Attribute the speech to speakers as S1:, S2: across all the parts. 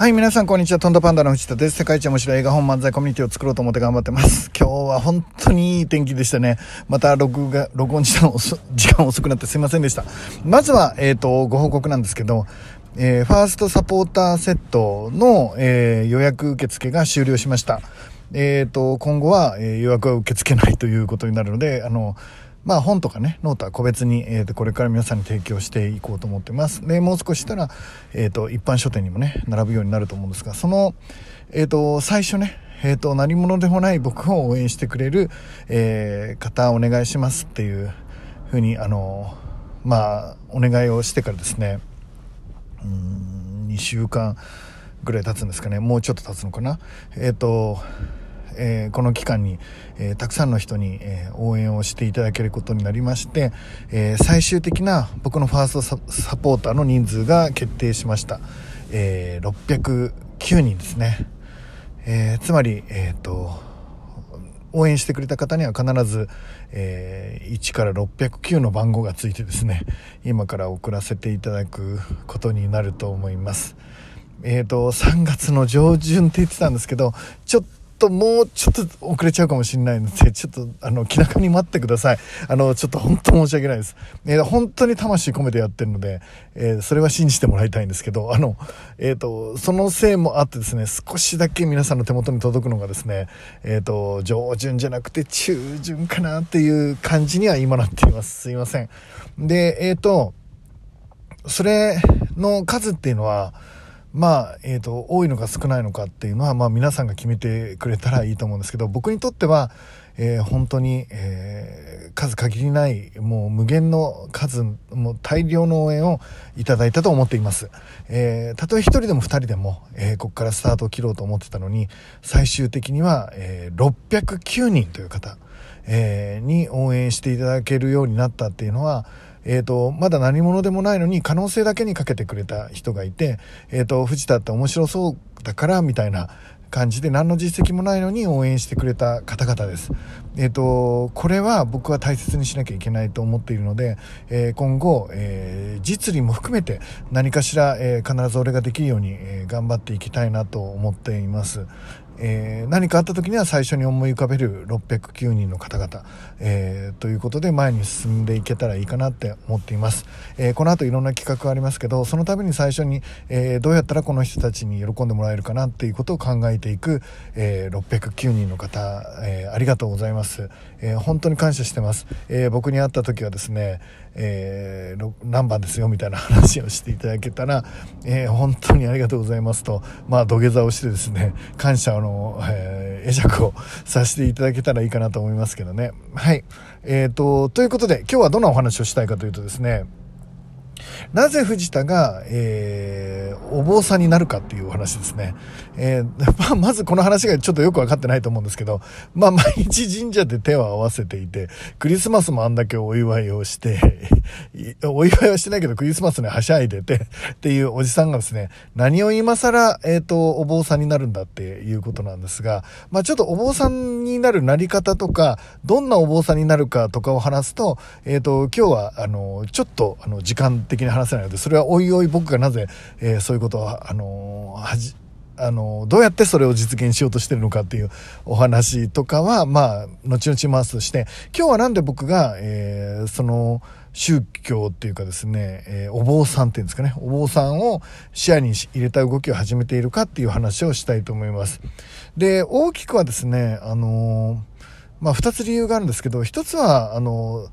S1: はい、皆さんこんにちは。トントパンダの藤田です。世界一面白い映画本漫才コミュニティを作ろうと思って頑張ってます。今日は本当にいい天気でしたね。また録画、録音時間時間遅くなってすいませんでした。まずは、えっ、ー、と、ご報告なんですけど、えー、ファーストサポーターセットの、えー、予約受付が終了しました。えっ、と、今後は、え予約は受け付けないということになるので、あの、まあ本とかね、ノートは個別に、えー、とこれから皆さんに提供していこうと思ってます。で、もう少ししたら、えっ、ー、と、一般書店にもね、並ぶようになると思うんですが、その、えっ、ー、と、最初ね、えっ、と、何者でもない僕を応援してくれる、え方お願いしますっていうふうに、あの、まあ、お願いをしてからですね、うん、2週間ぐらい経つんですかね、もうちょっと経つのかな。えっ、と、えー、この期間に、えー、たくさんの人に、えー、応援をしていただけることになりまして、え最終的な僕のファーストサポーターの人数が決定しました、え609人ですね、えつまり、えーと、応援してくれた方には必ず、えー、1から609の番号がついてですね今から送らせていただくことになると思います。えーと3月の上旬って言ってたんですけどちょっともうちょっと遅れちゃうかもしれないので、ちょっと、あの、気長に待ってください。あの、ちょっと本当申し訳ないです。えー、本当に魂込めてやってるので、えー、それは信じてもらいたいんですけど、あの、えっ、ー、と、そのせいもあってですね、少しだけ皆さんの手元に届くのがですね、えっ、と、上旬じゃなくて中旬かなっていう感じには今なっています。すいません。で、えっ、と、それの数っていうのは、まあ、えっ、ー、と、多いのか少ないのかっていうのは、まあ皆さんが決めてくれたらいいと思うんですけど、僕にとっては、えー、本当に、えー、数限りない、もう無限の数、もう大量の応援をいただいたと思っています。えー、たとえ一人でも二人でも、えー、ここからスタートを切ろうと思ってたのに、最終的には、えー、609人という方、えー、に応援していただけるようになったっていうのは、えーと、まだ何者でもないのに可能性だけにかけてくれた人がいて、えーと、藤田って面白そうだからみたいな感じで何の実績もないのに応援してくれた方々です。えっ、ー、と、これは僕は大切にしなきゃいけないと思っているので、えー、今後、えー、実利も含めて何かしら、え必ず俺ができるように、え頑張っていきたいなと思っています。えー、何かあった時には最初に思い浮かべる609人の方々、えー、ということで前に進んでいけたらいいかなって思っています、えー、この後いろんな企画がありますけどそのために最初に、えどうやったらこの人たちに喜んでもらえるかなっていうことを考えていく、え609人の方、えありがとうございます、え本当に感謝してます、え僕に会った時はですね、え何番ですよみたいな話をしていただけたら、え本当にありがとうございますとまあ土下座をしてですね感謝のの、えー、会釈をさせていただけたらいいかなと思いますけどね。はい。えっ、ー、と、ということで、今日はどんなお話をしたいかというとですね、なぜ藤田が、えー、お坊さんになるかっていうお話ですね。えー、まあ、まずこの話がちょっとよくわかってないと思うんですけど、まあ、毎日神社で手を合わせていて、クリスマスもあんだけお祝いをして、お祝いはしてないけどクリスマスにはしゃいでて、っていうおじさんがですね、何を今更、えっ、ー、と、お坊さんになるんだっていうことなんですが、まあ、ちょっとお坊さんになるなり方とか、どんなお坊さんになるかとかを話すと、えっ、ー、と、今日は、あの、ちょっと、あの、時間的に話せないので、それはおいおい僕がなぜ、えー、そういうことを、あのはじ、あの、どうやってそれを実現しようとしてるのかっていうお話とかは、まあ、後々回すとして、今日はなんで僕が、えー、その、宗教っていうかですね、えー、お坊さんっていうんですかね、お坊さんを視野に入れた動きを始めているかっていう話をしたいと思います。で、大きくはですね、あのまあ、二つ理由があるんですけど、一つは、あの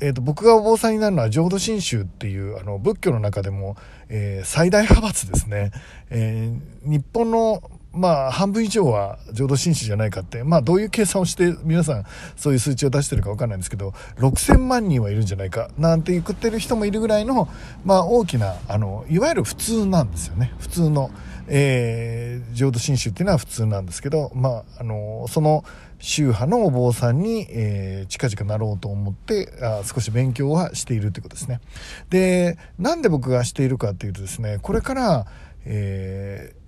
S1: えーと、僕がお坊さんになるのは浄土真宗っていうあの仏教の中でも、えー、最大派閥ですね、えー、日本のまあ、半分以上は浄土真宗じゃないかって、まあ、どういう計算をして皆さんそういう数値を出してるかわかんないんですけど、6000万人はいるんじゃないか、なんて言ってる人もいるぐらいの、まあ、大きな、あの、いわゆる普通なんですよね。普通の、えー、浄土真宗っていうのは普通なんですけど、まあ、あの、その宗派のお坊さんに、えー、近々なろうと思ってあ、少し勉強はしているということですね。で、なんで僕がしているかっていうとですね、これから、えー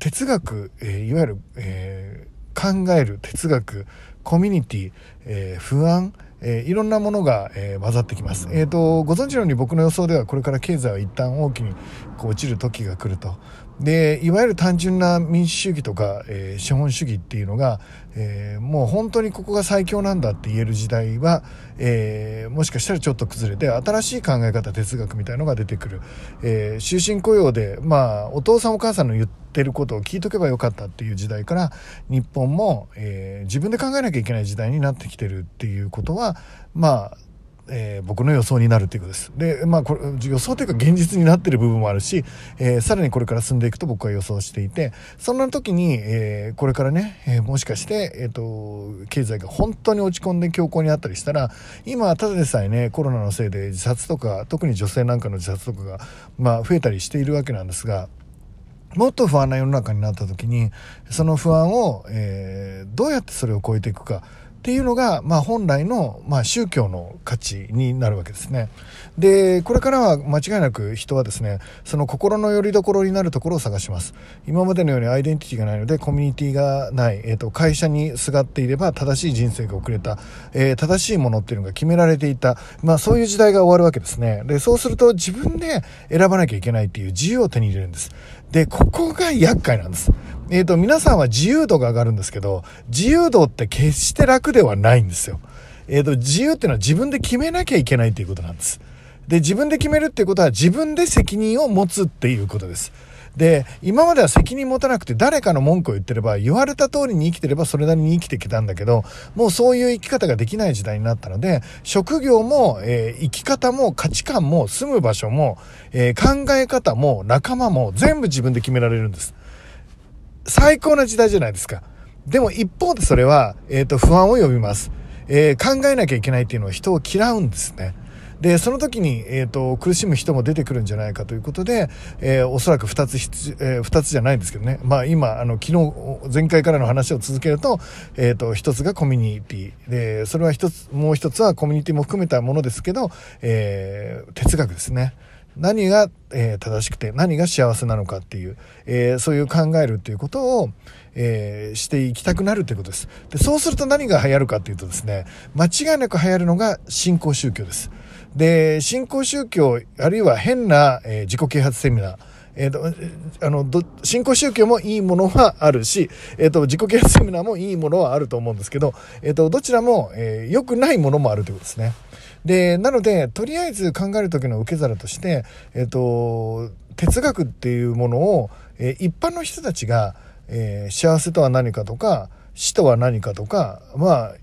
S1: 哲学、えー、いわゆる、えー、考える哲学、コミュニティ、えー、不安、えー、いろんなものが、えー、混ざってきます。えっ、ー、と、ご存知のように僕の予想ではこれから経済は一旦大きにこう落ちる時が来ると。でいわゆる単純な民主主義とか、えー、資本主義っていうのが、えー、もう本当にここが最強なんだって言える時代は、えー、もしかしたらちょっと崩れて新しい考え方哲学みたいのが出てくる、え終身雇用で、まあ、お父さんお母さんの言ってることを聞いとけばよかったっていう時代から日本も、え自分で考えなきゃいけない時代になってきてるっていうことはまあえー、僕の予想になるということです。で、まあ、これ、予想というか現実になってる部分もあるし、えー、さらにこれから進んでいくと僕は予想していて、そんな時に、えー、これからね、えもしかして、えっ、と、経済が本当に落ち込んで強行にあったりしたら、今、ただでさえね、コロナのせいで自殺とか、特に女性なんかの自殺とかが、まあ、増えたりしているわけなんですが、もっと不安な世の中になった時に、その不安を、えどうやってそれを超えていくか、っていうのが、まあ、本来の、まあ、宗教の価値になるわけですね。で、これからは間違いなく人はですね、その心の拠り所になるところを探します。今までのようにアイデンティティがないので、コミュニティがない、えっ、ー、と、会社にすがっていれば正しい人生が送れた、えー、正しいものっていうのが決められていた、まあ、そういう時代が終わるわけですね。で、そうすると自分で選ばなきゃいけないっていう自由を手に入れるんです。で、ここが厄介なんです。えっ、ー、と、皆さんは自由度が上がるんですけど、自由度って決して楽ではないんですよ。えっ、ー、と、自由っていうのは自分で決めなきゃいけないということなんです。で、自分で決めるっていうことは自分で責任を持つっていうことです。で、今までは責任持たなくて誰かの文句を言ってれば、言われた通りに生きてればそれなりに生きてきたんだけど、もうそういう生き方ができない時代になったので、職業も、えー、生き方も価値観も住む場所も、えー、考え方も仲間も全部自分で決められるんです。最高な時代じゃないですか。でも一方でそれは、えっ、ー、と、不安を呼びます。えー、考えなきゃいけないっていうのは人を嫌うんですね。で、その時に、えっ、ー、と、苦しむ人も出てくるんじゃないかということで、えー、おそらく二つ、えー、二つじゃないんですけどね。まあ今、あの、昨日、前回からの話を続けると、えっ、と、一つがコミュニティ。で、それは一つ、もう一つはコミュニティも含めたものですけど、え哲学ですね。何が、えー、正しくて何が幸せなのかっていう、えー、そういう考えるっていうことを、えー、していきたくなるということです。で、そうすると何が流行るかっていうとですね、間違いなく流行るのが新興宗教です。で、新興宗教、あるいは変な、え自己啓発セミナー、えっ、ー、と、あの、ど、新興宗教もいいものはあるし、えっ、ー、と、自己啓発セミナーもいいものはあると思うんですけど、えっ、ー、と、どちらも、え良くないものもあるということですね。で、なので、とりあえず考える時の受け皿として、えっ、と、哲学っていうものを、え一般の人たちが、え幸せとは何かとか、死とは何かとか、まあ、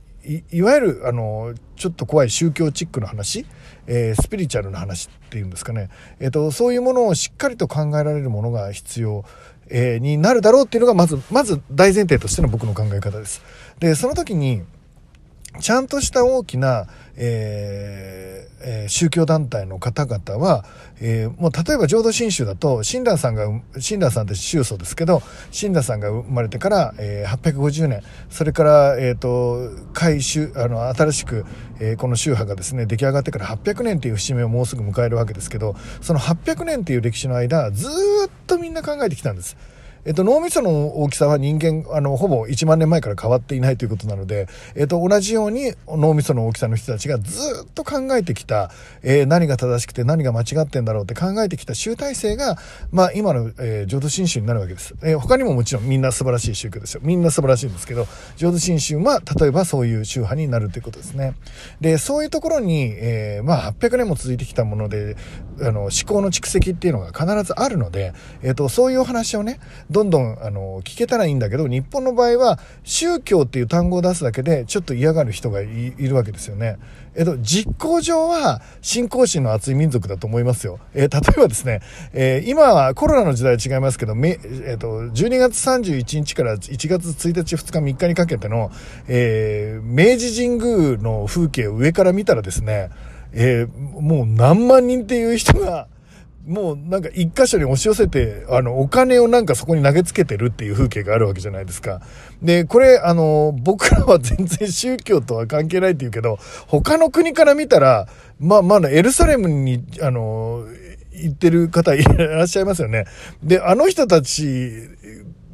S1: いわゆるあのちょっと怖い宗教チックの話、えー、スピリチュアルな話っていうんですかね、えーと、そういうものをしっかりと考えられるものが必要、えー、になるだろうっていうのがまずまず大前提としての僕の考え方です。でその時にちゃんとした大きな、えーえー、宗教団体の方々は、えー、もう例えば浄土真宗だと、親鸞さんが、親鸞さんって宗祖ですけど、親鸞さんが生まれてから、えー、850年、それから、えっ、ー、と、改宗、あの、新しく、えー、この宗派がですね、出来上がってから800年っていう節目をもうすぐ迎えるわけですけど、その800年っていう歴史の間、ずっとみんな考えてきたんです。えっと、脳みその大きさは人間、あの、ほぼ1万年前から変わっていないということなので、えっと、同じように脳みその大きさの人たちがずっと考えてきた、えー、何が正しくて何が間違ってんだろうって考えてきた集大成が、まあ、今の、えー、浄土真宗になるわけです。えー、他にももちろんみんな素晴らしい宗教ですよ。みんな素晴らしいんですけど、浄土真宗は、例えばそういう宗派になるということですね。で、そういうところに、えー、まあ、800年も続いてきたもので、あの、思考の蓄積っていうのが必ずあるので、えっ、と、そういうお話をね、どんどん、あの、聞けたらいいんだけど、日本の場合は、宗教っていう単語を出すだけで、ちょっと嫌がる人がいるわけですよね。えっと、実行上は、信仰心の厚い民族だと思いますよ。えー、例えばですね、えー、今はコロナの時代は違いますけど、め、えっと、12月31日から1月1日、2日、3日にかけての、えー、明治神宮の風景を上から見たらですね、えー、もう何万人っていう人が、もうなんか一箇所に押し寄せて、あの、お金をなんかそこに投げつけてるっていう風景があるわけじゃないですか。で、これ、あの、僕らは全然宗教とは関係ないって言うけど、他の国から見たら、まあ、まだエルサレムに、あの、行ってる方いらっしゃいますよね。で、あの人たち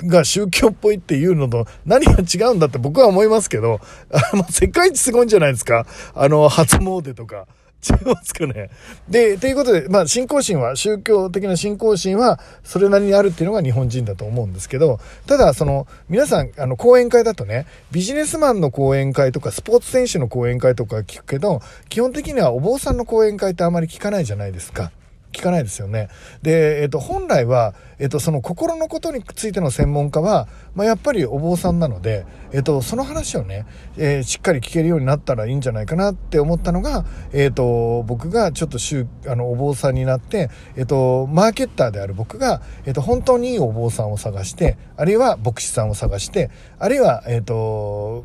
S1: が宗教っぽいっていうのと何が違うんだって僕は思いますけど、あの、世界一すごいんじゃないですかあの、初詣とか。違いますかね。で、ということで、まあ、信仰心は、宗教的な信仰心は、それなりにあるっていうのが日本人だと思うんですけど、ただ、その、皆さん、あの、講演会だとね、ビジネスマンの講演会とか、スポーツ選手の講演会とか聞くけど、基本的にはお坊さんの講演会ってあまり聞かないじゃないですか。聞かないですよね。で、えっ、と、本来は、えっ、と、その心のことについての専門家は、まあ、やっぱりお坊さんなので、えっ、と、その話をね、えー、しっかり聞けるようになったらいいんじゃないかなって思ったのが、えっ、と、僕がちょっと週、あの、お坊さんになって、えっ、と、マーケッターである僕が、えっ、と、本当にいいお坊さんを探して、あるいは牧師さんを探して、あるいは、えっ、と、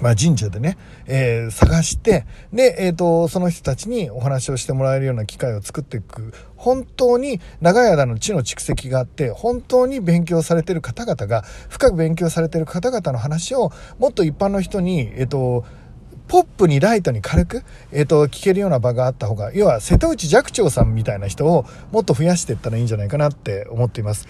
S1: まあ、神社でね、えー、探して、で、えっ、ー、と、その人たちにお話をしてもらえるような機会を作っていく。本当に長い間の地の蓄積があって、本当に勉強されてる方々が、深く勉強されてる方々の話を、もっと一般の人に、えっ、ー、と、ポップにライトに軽く、えっ、ー、と、聞けるような場があった方が、要は瀬戸内寂聴さんみたいな人をもっと増やしていったらいいんじゃないかなって思っています。